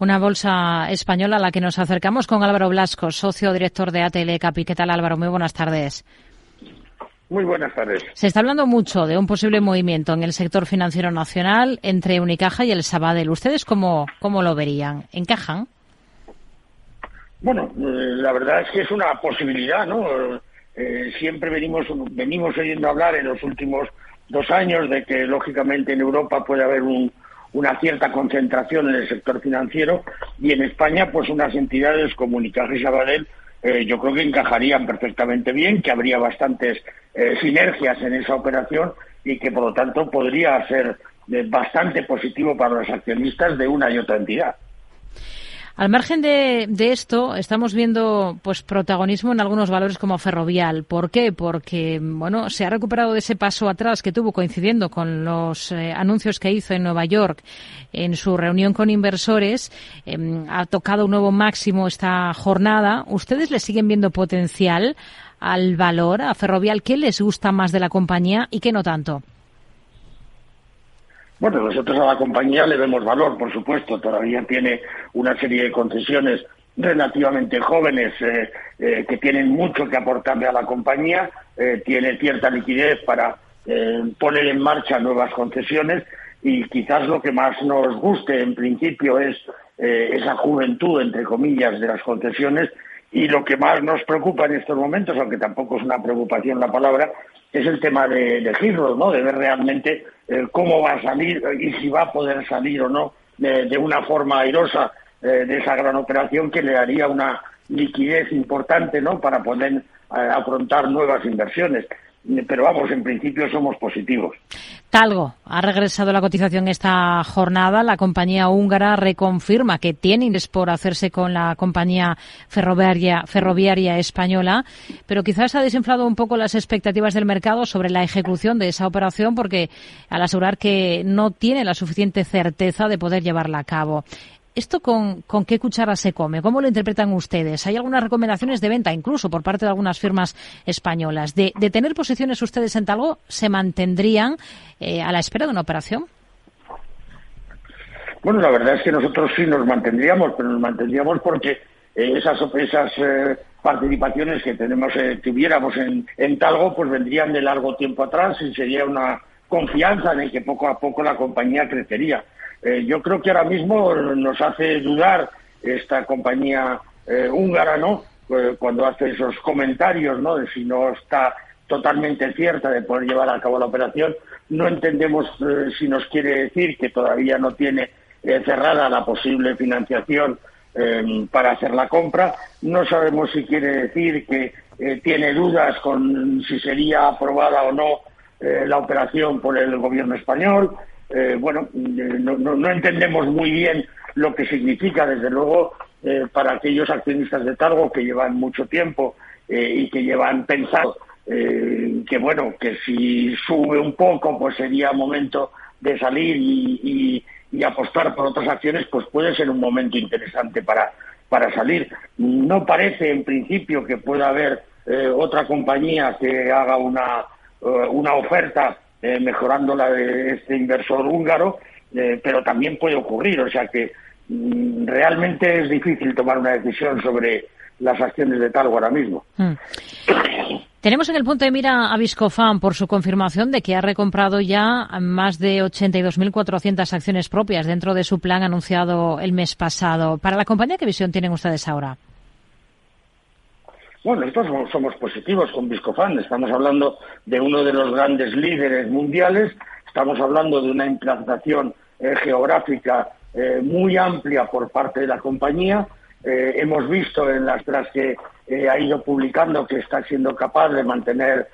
Una bolsa española a la que nos acercamos con Álvaro Blasco, socio director de ATL Capi. ¿Qué tal Álvaro? Muy buenas tardes. Muy buenas tardes. Se está hablando mucho de un posible movimiento en el sector financiero nacional entre Unicaja y el Sabadell. ¿Ustedes cómo, cómo lo verían? ¿Encajan? Bueno, eh, la verdad es que es una posibilidad, ¿no? Eh, siempre venimos, venimos oyendo hablar en los últimos dos años de que, lógicamente, en Europa puede haber una cierta concentración en el sector financiero y en España, pues unas entidades como Unicaja y Sabadell eh, yo creo que encajarían perfectamente bien, que habría bastantes sinergias en esa operación y que, por lo tanto, podría ser bastante positivo para los accionistas de una y otra entidad. Al margen de, esto, estamos viendo pues protagonismo en algunos valores como Ferrovial. ¿Por qué? Porque bueno, se ha recuperado de ese paso atrás que tuvo coincidiendo con los eh, anuncios que hizo en Nueva York en su reunión con inversores. Em, ha tocado un nuevo máximo esta jornada. ¿Ustedes le siguen viendo potencial al valor, a Ferrovial? ¿Qué les gusta más de la compañía y qué no tanto? Bueno, nosotros a la compañía le vemos valor, por supuesto. Todavía tiene una serie de concesiones relativamente jóvenes eh, eh, que tienen mucho que aportarle a la compañía. Eh, tiene cierta liquidez para poner en marcha nuevas concesiones y quizás lo que más nos guste en principio es esa juventud, entre comillas, de las concesiones y lo que más nos preocupa en estos momentos, aunque tampoco es una preocupación la palabra, es el tema de, de ¿no? De ver realmente cómo va a salir y si va a poder salir o no de, una forma airosa eh, de esa gran operación que le daría una liquidez importante, ¿no? Para poder eh, afrontar nuevas inversiones pero vamos, en principio somos positivos. Talgo ha regresado la cotización esta jornada. La compañía húngara reconfirma que tiene interés por hacerse con la compañía ferroviaria, ferroviaria española, pero quizás ha desinflado un poco las expectativas del mercado sobre la ejecución de esa operación porque al asegurar que no tiene la suficiente certeza de poder llevarla a cabo. ¿Esto con, qué cuchara se come? ¿Cómo lo interpretan ustedes? ¿Hay algunas recomendaciones de venta, incluso por parte de algunas firmas españolas? ¿De, tener posiciones ustedes en Talgo, se mantendrían eh, a la espera de una operación? Bueno, la verdad es que nosotros sí nos mantendríamos, pero nos mantendríamos porque eh, esas, esas eh, participaciones que tenemos, tuviéramos en, en Talgo, pues vendrían de largo tiempo atrás y sería una confianza el que poco a poco la compañía crecería. Eh, yo creo que ahora mismo nos hace dudar esta compañía eh, húngara, ¿no? Eh, cuando hace esos comentarios, ¿no? De si no está totalmente cierta de poder llevar a cabo la operación. No entendemos si nos quiere decir que todavía no tiene cerrada la posible financiación para hacer la compra. No sabemos si quiere decir que tiene dudas con si sería aprobada o no la operación por el gobierno español. Eh, bueno, eh, no, entendemos muy bien lo que significa, desde luego, eh, para aquellos accionistas de Targo que llevan mucho tiempo y que llevan pensado que, bueno, que si sube un poco, pues sería momento de salir y, apostar por otras acciones, pues puede ser un momento interesante para, para salir. No parece, en principio, que pueda haber otra compañía que haga una, una oferta eh, mejorando la de este inversor húngaro, eh, pero también puede ocurrir. O sea que mm, realmente es difícil tomar una decisión sobre las acciones de Talgo ahora mismo. Hmm. Tenemos en el punto de mira a Viscofan por su confirmación de que ha recomprado ya más de 82.400 acciones propias dentro de su plan anunciado el mes pasado. Para la compañía, ¿qué visión tienen ustedes ahora? Bueno, nosotros somos positivos con Viscofan. Estamos hablando de uno de los grandes líderes mundiales. Estamos hablando de una implantación eh, geográfica eh, muy amplia por parte de la compañía. Eh, hemos visto en las tras que ha ido publicando que está siendo capaz de mantener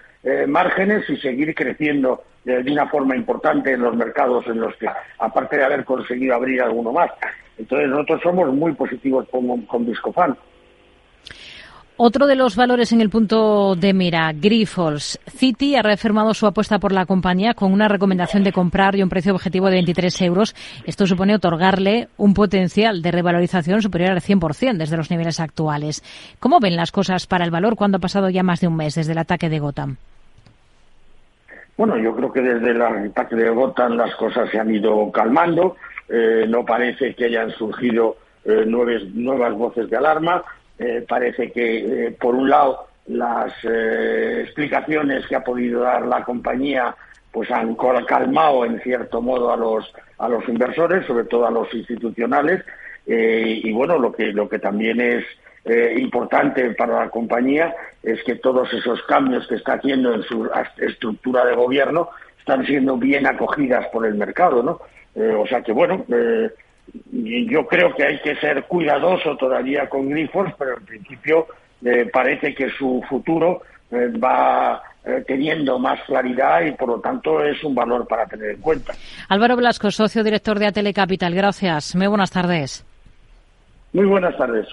márgenes y seguir creciendo de una forma importante en los mercados en los que, aparte de haber conseguido abrir alguno más. Entonces nosotros somos muy positivos con, con Viscofan. Otro de los valores en el punto de mira, Grifols. Citi ha reafirmado su apuesta por la compañía con una recomendación de comprar y un precio objetivo de 23 euros. Esto supone otorgarle un potencial de revalorización superior al 100% desde los niveles actuales. ¿Cómo ven las cosas para el valor cuando ha pasado ya más de un mes desde el ataque de Gotham? Bueno, yo creo que desde el ataque de Gotham las cosas se han ido calmando. Eh, no parece que hayan surgido nuevas voces de alarma. Parece que, por un lado, las explicaciones que ha podido dar la compañía pues han calmado en cierto modo a los a los inversores, sobre todo a los institucionales, y bueno, lo que lo que también es eh, importante para la compañía es que todos esos cambios que está haciendo en su estructura de gobierno están siendo bien acogidas por el mercado, ¿no? Eh, o sea que, bueno, eh, yo creo que hay que ser cuidadoso todavía con Grifos, pero en principio parece que su futuro va teniendo más claridad y por lo tanto es un valor para tener en cuenta. Álvaro Blasco, socio director de Atele Capital. Gracias. Muy buenas tardes. Muy buenas tardes.